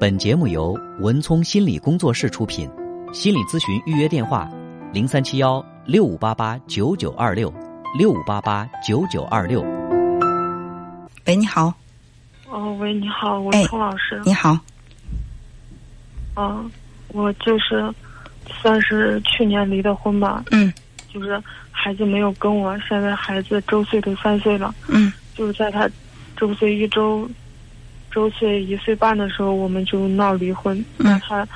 本节目由文聪心理工作室出品，心理咨询预约电话：零三七幺六五八八九九二六六五八八九九二六。喂，你好。哦，喂，你好，我哎是童老师。你好，啊，我就是算是去年离的婚吧，嗯就是孩子没有跟我，现在孩子周岁都三岁了，嗯就是在他周岁一周周岁一岁半的时候，我们就闹离婚。嗯。那他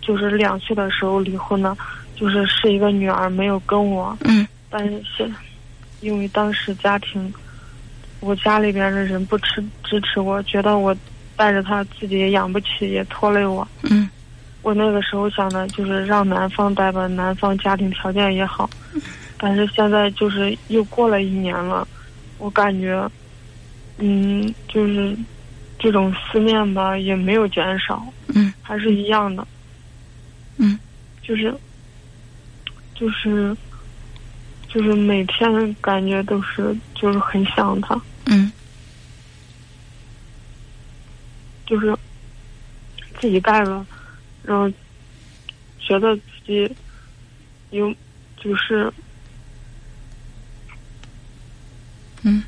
就是两岁的时候离婚了，就是是一个女儿没有跟我，嗯。但是现因为当时家庭，我家里边的人不支支持我，觉得我带着他自己也养不起，也拖累我。嗯。我那个时候想的就是让男方带吧，男方家庭条件也好，但是现在就是又过了一年了，我感觉，嗯，就是这种思念吧也没有减少，嗯。还是一样的，嗯。就是，就是，就是每天感觉都是就是很想他，嗯。就是自己带了，然后觉得自己有就是嗯。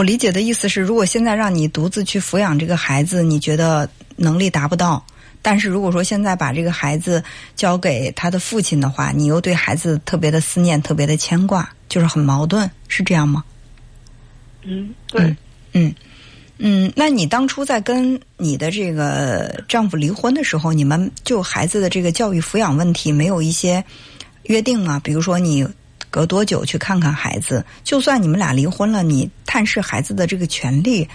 我理解的意思是，如果现在让你独自去抚养这个孩子，你觉得能力达不到；但是如果说现在把这个孩子交给他的父亲的话，你又对孩子特别的思念、特别的牵挂，就是很矛盾，是这样吗？嗯对。嗯嗯嗯，那你当初在跟你的这个丈夫离婚的时候，你们就孩子的这个教育抚养问题没有一些约定吗？比如说你隔多久去看看孩子？就算你们俩离婚了，你探视孩子的这个权利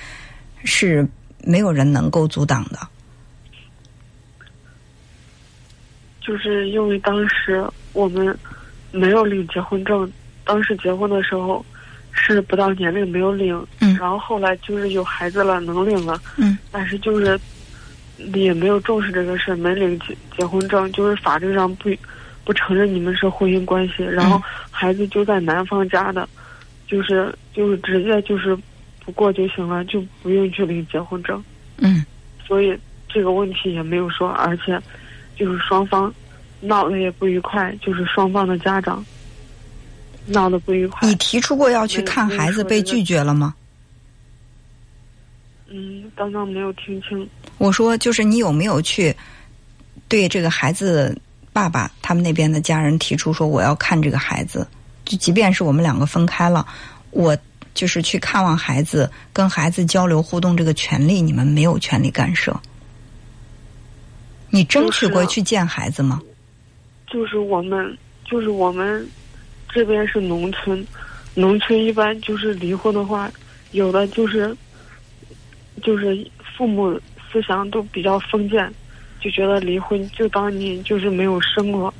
是没有人能够阻挡的。就是因为当时我们没有领结婚证，当时结婚的时候是不到年龄没有领，嗯然后后来就是有孩子了能领了，嗯但是就是也没有重视这个事，没领结结婚证，就是法律上不不承认你们是婚姻关系，然后孩子就在男方家的，就是就是直接就是不过就行了，就不用去领结婚证。嗯所以这个问题也没有说，而且就是双方闹得也不愉快，就是双方的家长闹得不愉快你。提出过要去看孩子，被拒绝了吗？嗯，刚刚没有听清。我说，就是你有没有去对这个孩子爸爸他们那边的家人提出说我要看这个孩子，就即便是我们两个分开了，我就是去看望孩子，跟孩子交流互动这个权利，你们没有权利干涉。你争取过去见孩子吗？就是我们，就是我们这边是农村，农村一般就是离婚的话，有的就是就是父母思想都比较封建，就觉得离婚就当你就是没有生过，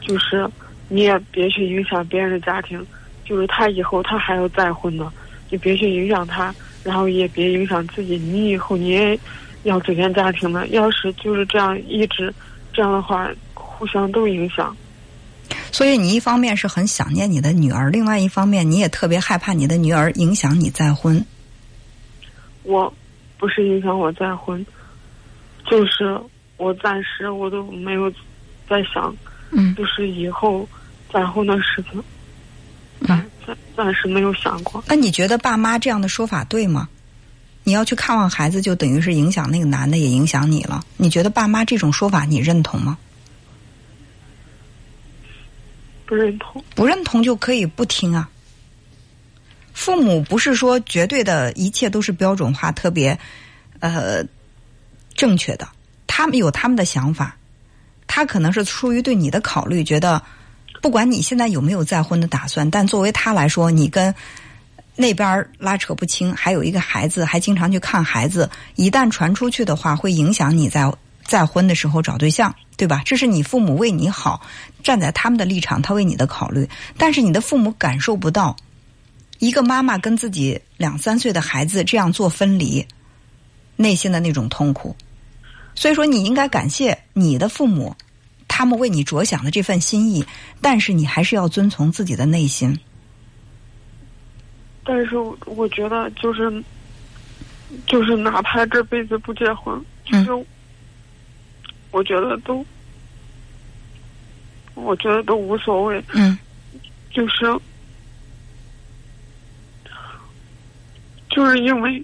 就是你也别去影响别人的家庭，就是他以后他还要再婚呢，你别去影响他，然后也别影响自己，你以后你也要组建家庭的，要是就是这样一直这样的话，互相都影响。所以你一方面是很想念你的女儿，另外一方面你也特别害怕你的女儿影响你再婚。我不是影响我再婚，就是我暂时我都没有在想，嗯就是以后再婚的事情，暂暂暂时没有想过。那你觉得爸妈这样的说法对吗？你要去看望孩子，就等于是影响那个男的，也影响你了。你觉得爸妈这种说法你认同吗？不认同，不认同就可以不听啊。父母不是说绝对的一切都是标准化、特别呃正确的，他们有他们的想法，他可能是出于对你的考虑，觉得不管你现在有没有再婚的打算，但作为他来说，你跟那边拉扯不清，还有一个孩子，还经常去看孩子，一旦传出去的话，会影响你在再婚的时候找对象，对吧？这是你父母为你好，站在他们的立场，他为你的考虑。但是你的父母感受不到，一个妈妈跟自己两三岁的孩子这样做分离，内心的那种痛苦。所以说，你应该感谢你的父母，他们为你着想的这份心意，但是你还是要遵从自己的内心。但是我我觉得就是就是哪怕这辈子不结婚，就是我觉得都，我觉得都无所谓。嗯就是，就是因为，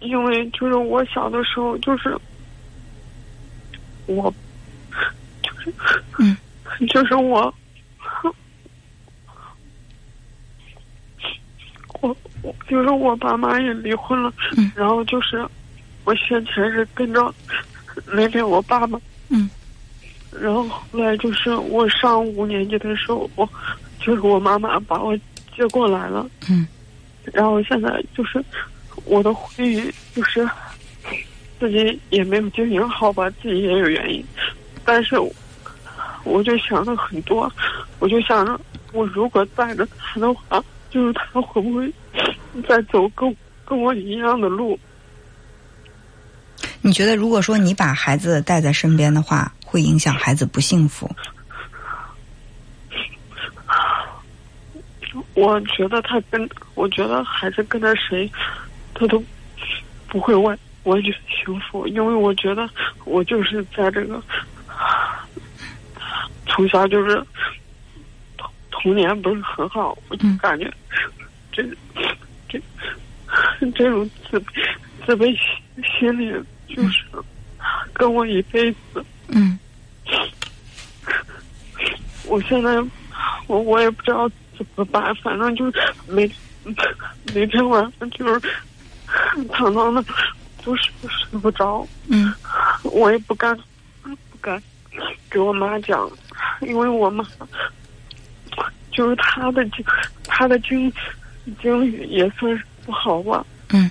因为就是我小的时候，就是我，就是，嗯，就是我，我我就是我爸妈也离婚了，嗯。然后就是我先前是跟着那边我爸爸。嗯。然后后来就是我上五年级的时候，我就是我妈妈把我接过来了，嗯。然后现在就是我的婚姻就是自己也没有经营好吧，自己也有原因，但是我就想了很多，我就想着我如果带着他的话，就是他会不会再走跟跟我一样的路？你觉得如果说你把孩子带在身边的话，会影响孩子不幸福？我觉得他跟我觉得孩子跟着谁，他都不会完完全幸福，因为我觉得我就是在这个从小就是童童年不是很好，我就嗯。感觉这这这种自卑自卑心心理就是跟我一辈子。嗯。我现在我我也不知道怎么办，反正就是每每天晚上就是躺躺的都睡睡不着，嗯。我也不敢不敢给我妈讲，因为我妈就是她的经她的经经历也算是不好吧。嗯。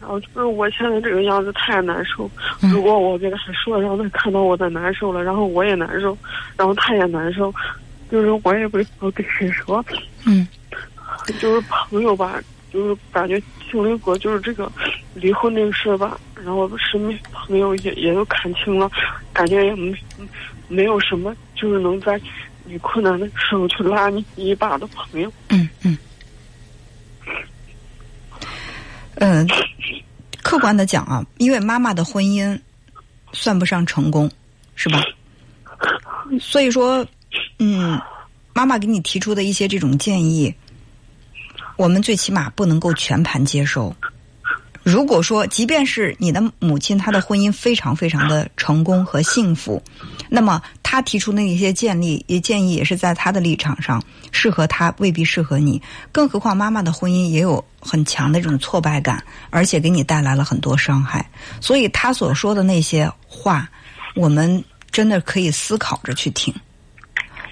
然后就是我现在这个样子太难受，嗯。如果我给他说，让他看到我的难受了，然后我也难受，然后他也难受，就是我也不知道跟谁说，嗯。就是朋友吧，就是感觉经历过就是这个离婚这个事吧，然后身边朋友也也都看清了，感觉也没没有什么就是能在你困难的时候去拉你一把的朋友。嗯嗯。嗯，客观的讲啊，因为妈妈的婚姻算不上成功，是吧？所以说，嗯，妈妈给你提出的一些这种建议，我们最起码不能够全盘接收。如果说，即便是你的母亲她的婚姻非常非常的成功和幸福，那么她提出的那些建议也建议也是在她的立场上适合她，未必适合你。更何况妈妈的婚姻也有很强的这种挫败感，而且给你带来了很多伤害。所以她所说的那些话，我们真的可以思考着去听。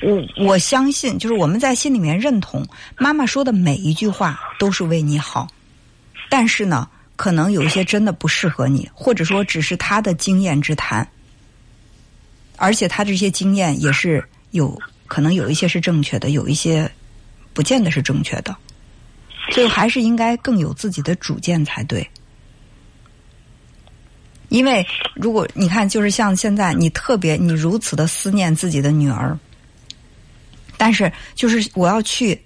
我我相信，就是我们在心里面认同妈妈说的每一句话都是为你好，但是呢。可能有一些真的不适合你，或者说只是他的经验之谈，而且他这些经验也是有可能有一些是正确的，有一些不见得是正确的，所以还是应该更有自己的主见才对。因为如果你看，就是像现在你特别你如此的思念自己的女儿，但是就是我要去。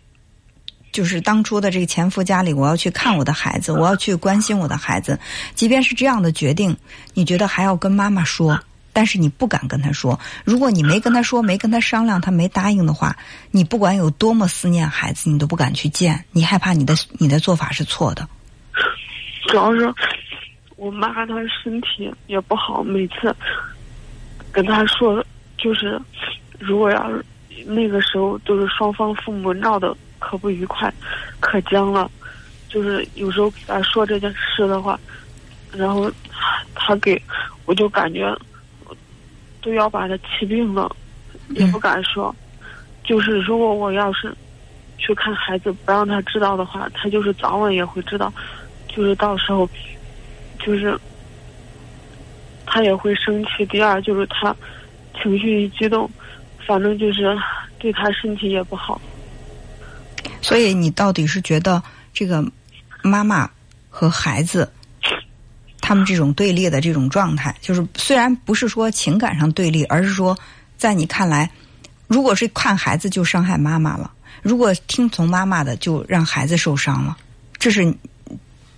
就是当初的这个前夫家里，我要去看我的孩子，我要去关心我的孩子。即便是这样的决定，你觉得还要跟妈妈说，但是你不敢跟他说。如果你没跟他说，没跟他商量，他没答应的话，你不管有多么思念孩子，你都不敢去见，你害怕你的你的做法是错的。主要是我妈她身体也不好，每次跟她说，就是如果要是那个时候都是双方父母闹的。可不愉快，可僵了。就是有时候给他说这件事的话，然后他给我就感觉都要把他气病了，也不敢说。就是如果我要是去看孩子，不让他知道的话，他就是早晚也会知道。就是到时候，就是他也会生气。第二就是他情绪一激动，反正就是对他身体也不好。所以你到底是觉得这个妈妈和孩子，他们这种对立的这种状态，就是虽然不是说情感上对立，而是说在你看来，如果是看孩子就伤害妈妈了，如果听从妈妈的就让孩子受伤了，这是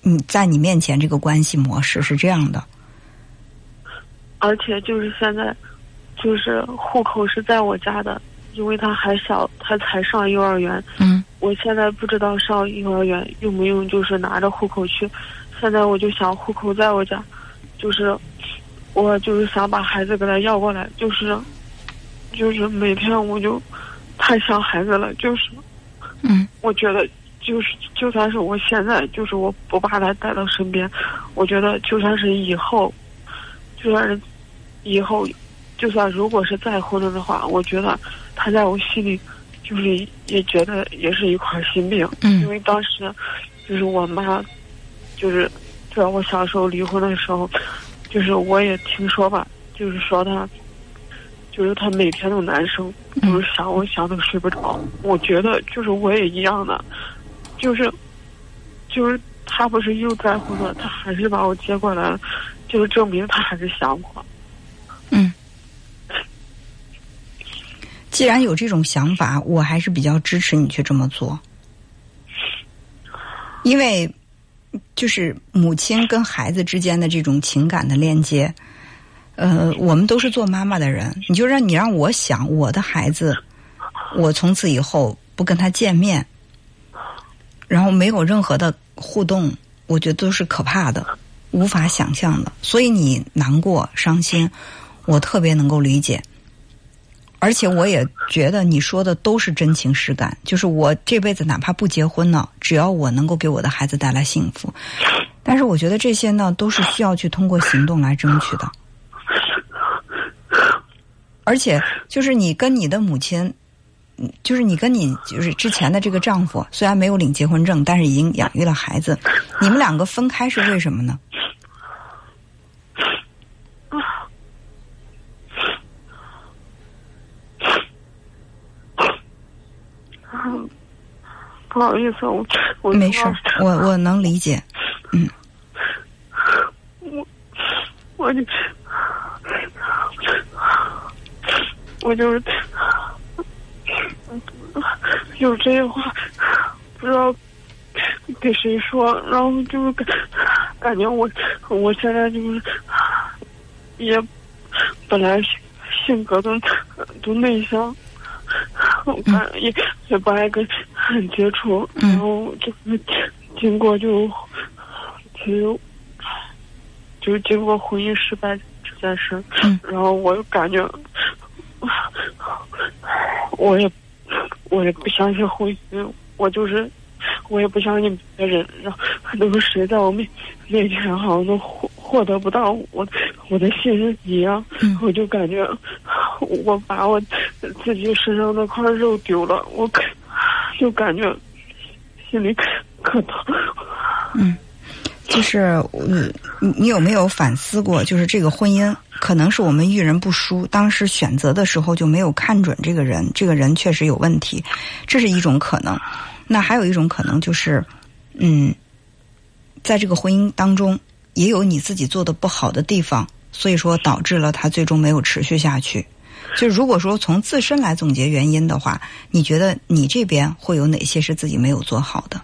你在你面前这个关系模式是这样的。而且就是现在，就是户口是在我家的，因为他还小，他才上幼儿园。嗯我现在不知道上幼儿园用不用，就是拿着户口去。现在我就想户口在我家，就是我就是想把孩子给他要过来，就是就是每天我就太想孩子了，就是嗯我觉得就是就算是我现在就是我不把他带到身边，我觉得就算是以后，就算是以后，就算如果是再婚了的话，我觉得他在我心里就是也觉得也是一块心病，因嗯为当时就是我妈，就是在我小时候离婚的时候，就是我也听说吧，就是说他，就是他每天都难受，就是想我想都睡不着。我觉得就是我也一样的，就是就是他不是又再婚了，他还是把我接过来了，就是证明他还是想我。嗯。既然有这种想法，我还是比较支持你去这么做，因为就是母亲跟孩子之间的这种情感的链接，呃，我们都是做妈妈的人，你就让你让我想我的孩子，我从此以后不跟他见面，然后没有任何的互动，我觉得都是可怕的，无法想象的。所以你难过、伤心，我特别能够理解。而且我也觉得你说的都是真情实感，就是我这辈子哪怕不结婚呢，只要我能够给我的孩子带来幸福。但是我觉得这些呢，都是需要去通过行动来争取的。而且就是你跟你的母亲，就是你跟你就是之前的这个丈夫，虽然没有领结婚证，但是已经养育了孩子，你们两个分开是为什么呢？嗯，不好意思，我我没事儿，我我能理解。嗯我我就我就是有这些话，不知道给谁说，然后就是感感觉我我现在就是也本来性格都都内向，我感也也不爱跟人接触，嗯。然后就是经过就其实就是经过婚姻失败这件事，嗯。然后我就感觉我也我也不相信婚姻，我就是我也不相信别人，然后都是谁在我面面前好像都获获得不到我我的信任一样，嗯。我就感觉我把我自己身上那块肉丢了，我可就感觉心里可可疼。嗯，就是，你你有没有反思过？就是这个婚姻可能是我们遇人不淑，当时选择的时候就没有看准这个人，这个人确实有问题，这是一种可能。那还有一种可能就是，嗯，在这个婚姻当中也有你自己做的不好的地方，所以说导致了他最终没有持续下去。就如果说从自身来总结原因的话，你觉得你这边会有哪些是自己没有做好的？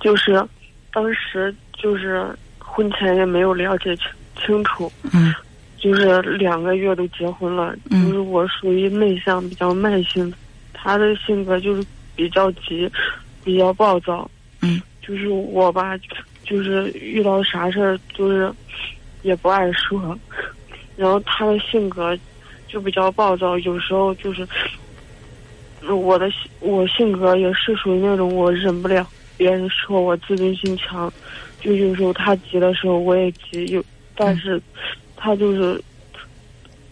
就是当时就是婚前也没有了解清清楚，嗯。就是两个月都结婚了，嗯就是我属于内向比较慢性的，他的性格就是比较急，比较暴躁，嗯。就是我吧，就是遇到啥事儿就是也不爱说，然后他的性格就比较暴躁，有时候就是我的性我性格也是属于那种我忍不了别人说我自尊心强，就有时候他急的时候我也急，有但是他就是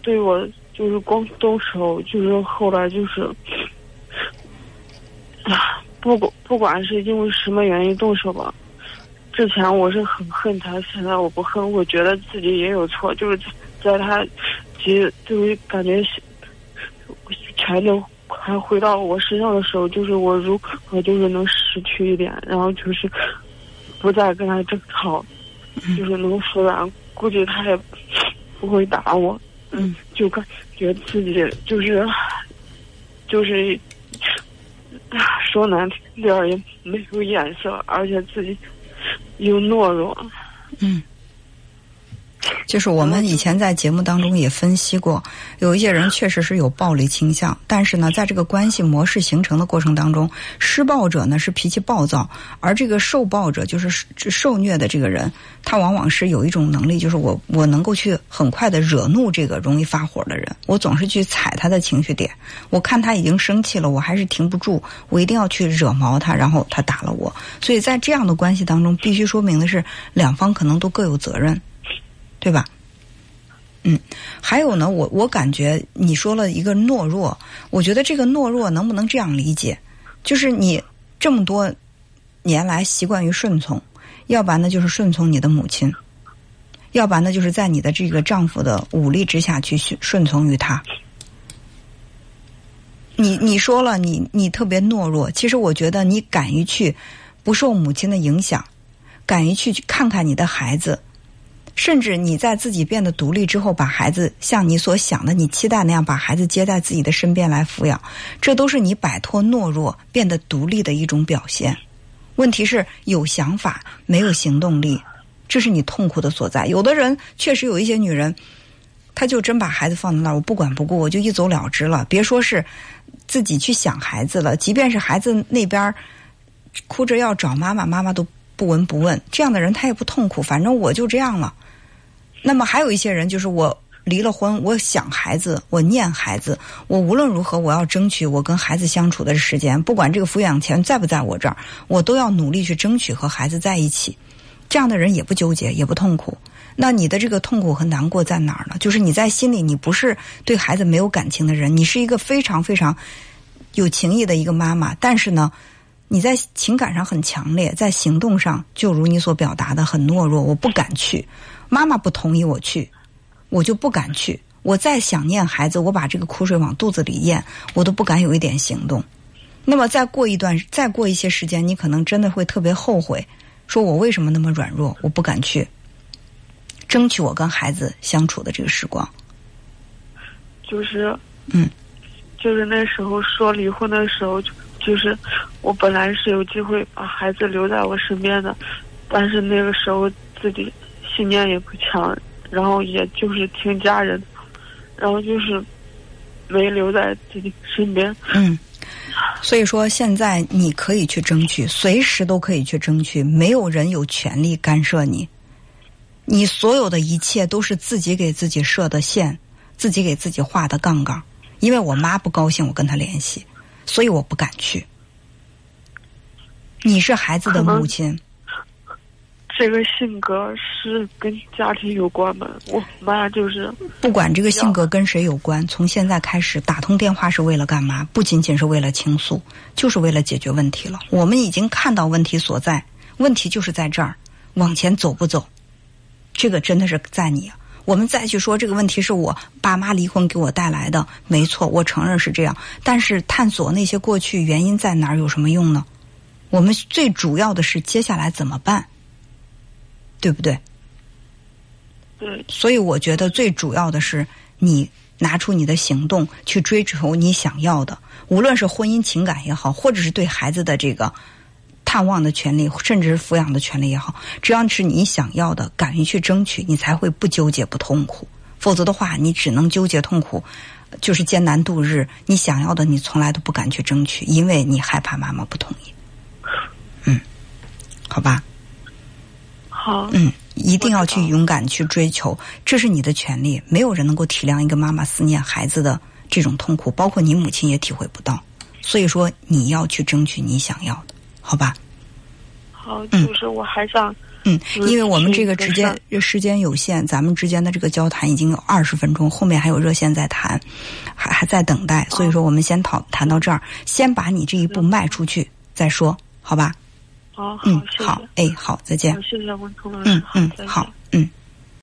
对我就是光动手，就是后来就是啊，不管不管是因为什么原因动手吧，之前我是很恨他，现在我不恨，我觉得自己也有错，就是在他其实，就是感觉全都还回到我身上的时候，就是我如何就是能失去一点，然后就是不再跟他争吵，就是能服软，估计他也不会打我，嗯，就感觉自己就是就是说难听点儿也没有眼色，而且自己又懦弱，嗯。就是我们以前在节目当中也分析过，有一些人确实是有暴力倾向，但是呢，在这个关系模式形成的过程当中，施暴者呢是脾气暴躁，而这个受暴者就是受虐的这个人，他往往是有一种能力，就是我我能够去很快的惹怒这个容易发火的人，我总是去踩他的情绪点，我看他已经生气了，我还是停不住，我一定要去惹毛他，然后他打了我，所以在这样的关系当中，必须说明的是两方可能都各有责任。对吧？嗯，还有呢，我我感觉你说了一个懦弱，我觉得这个懦弱能不能这样理解？就是你这么多年来习惯于顺从，要不然呢就是顺从你的母亲，要不然呢就是在你的这个丈夫的武力之下去顺顺从于他。你你说了，你你特别懦弱，其实我觉得你敢于去不受母亲的影响，敢于去看看你的孩子。甚至你在自己变得独立之后，把孩子像你所想的、你期待那样把孩子接在自己的身边来抚养，这都是你摆脱懦弱、变得独立的一种表现。问题是有想法没有行动力，这是你痛苦的所在。有的人确实有一些女人，她就真把孩子放在那儿，我不管不顾，我就一走了之了。别说是自己去想孩子了，即便是孩子那边哭着要找妈妈，妈妈都不闻不问。这样的人他也不痛苦，反正我就这样了。那么还有一些人，就是我离了婚，我想孩子，我念孩子，我无论如何我要争取我跟孩子相处的时间，不管这个抚养权在不在我这儿，我都要努力去争取和孩子在一起。这样的人也不纠结，也不痛苦。那你的这个痛苦和难过在哪儿呢？就是你在心里，你不是对孩子没有感情的人，你是一个非常非常有情义的一个妈妈，但是呢，你在情感上很强烈，在行动上就如你所表达的很懦弱，我不敢去。妈妈不同意我去，我就不敢去。我再想念孩子，我把这个苦水往肚子里咽，我都不敢有一点行动。那么再过一段，再过一些时间，你可能真的会特别后悔，说我为什么那么软弱，我不敢去争取我跟孩子相处的这个时光。就是，嗯，就是那时候说离婚的时候，就就是我本来是有机会把孩子留在我身边的，但是那个时候自己。信念也不强，然后也就是听家人，然后就是没留在自己身边。嗯，所以说现在你可以去争取，随时都可以去争取，没有人有权利干涉你。你所有的一切都是自己给自己设的线，自己给自己画的杠杠。因为我妈不高兴，我跟她联系，所以我不敢去。你是孩子的母亲。这个性格是跟家庭有关吗？我妈就是不管这个性格跟谁有关，从现在开始打通电话是为了干嘛？不仅仅是为了倾诉，就是为了解决问题了。我们已经看到问题所在，问题就是在这儿，往前走不走？这个真的是在你。我们再去说这个问题是我爸妈离婚给我带来的，没错，我承认是这样。但是探索那些过去原因在哪儿有什么用呢？我们最主要的是接下来怎么办？对不对？对。所以我觉得最主要的是你拿出你的行动去追求你想要的，无论是婚姻情感也好，或者是对孩子的这个探望的权利，甚至是抚养的权利也好，只要是你想要的，敢于去争取，你才会不纠结不痛苦。否则的话，你只能纠结痛苦，就是艰难度日。你想要的，你从来都不敢去争取，因为你害怕妈妈不同意。嗯，好吧。好，嗯，一定要去勇敢去追求，这是你的权利。没有人能够体谅一个妈妈思念孩子的这种痛苦，包括你母亲也体会不到。所以说，你要去争取你想要的，好吧？好，就是我还想，嗯，因为我们这个时间时间有限，咱们之间的这个交谈已经有二十分钟，后面还有热线在谈，还还在等待。所以说，我们先讨谈到这儿，先把你这一步迈出去再说，好吧？好，嗯，好，哎，好，再见。谢谢温通老师。嗯嗯，好，嗯。